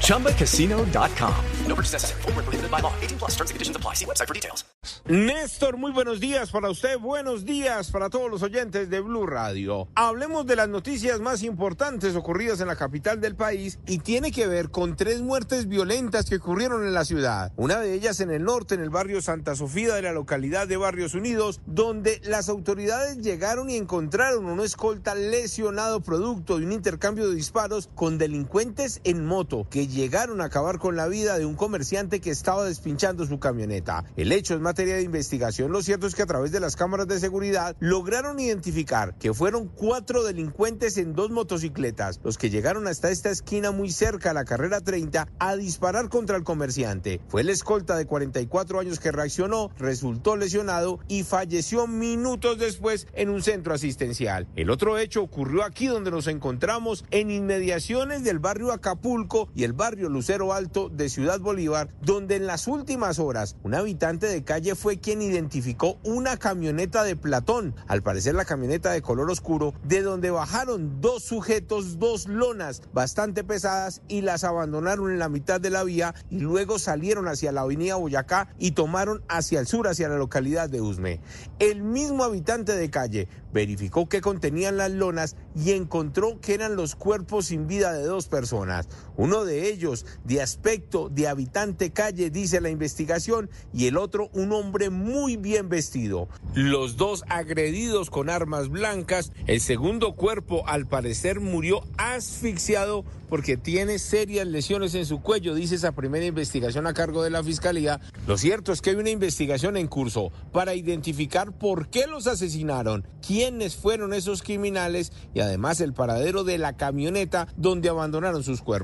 ChumbaCasino.com. No purchase necessary. Full prohibited by law. 18 plus terms and conditions apply. See website for details. Néstor, muy buenos días para usted. Buenos días para todos los oyentes de Blue Radio. Hablemos de las noticias más importantes ocurridas en la capital del país y tiene que ver con tres muertes violentas que ocurrieron en la ciudad. Una de ellas en el norte, en el barrio Santa Sofía de la localidad de Barrios Unidos, donde las autoridades llegaron y encontraron una escolta lesionado producto de un intercambio de disparos con delincuentes en moto que llegaron a acabar con la vida de un comerciante que estaba despinchando su camioneta. El hecho es materia de investigación. Lo cierto es que a través de las cámaras de seguridad lograron identificar que fueron cuatro delincuentes en dos motocicletas los que llegaron hasta esta esquina muy cerca a la carrera 30 a disparar contra el comerciante. Fue el escolta de 44 años que reaccionó, resultó lesionado y falleció minutos después en un centro asistencial. El otro hecho ocurrió aquí donde nos encontramos en inmediaciones del barrio Acapulco y el barrio Lucero Alto de Ciudad Bolívar, donde en las últimas horas un habitante de calle fue quien identificó una camioneta de Platón, al parecer la camioneta de color oscuro, de donde bajaron dos sujetos, dos lonas bastante pesadas y las abandonaron en la mitad de la vía y luego salieron hacia la avenida Boyacá y tomaron hacia el sur, hacia la localidad de Usme. El mismo habitante de calle verificó que contenían las lonas y encontró que eran los cuerpos sin vida de dos personas. Uno de ellos de aspecto de habitante calle, dice la investigación, y el otro un hombre muy bien vestido. Los dos agredidos con armas blancas. El segundo cuerpo al parecer murió asfixiado porque tiene serias lesiones en su cuello, dice esa primera investigación a cargo de la Fiscalía. Lo cierto es que hay una investigación en curso para identificar por qué los asesinaron, quiénes fueron esos criminales y además el paradero de la camioneta donde abandonaron sus cuerpos.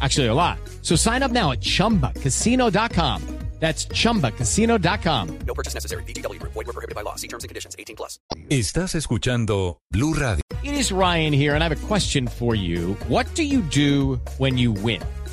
Actually, a lot. So sign up now at chumbacasino.com. That's chumbacasino.com. No purchase necessary. BGW. Void were prohibited by law. See terms and conditions. 18 plus. Estás escuchando Blue Radio. It is Ryan here, and I have a question for you. What do you do when you win?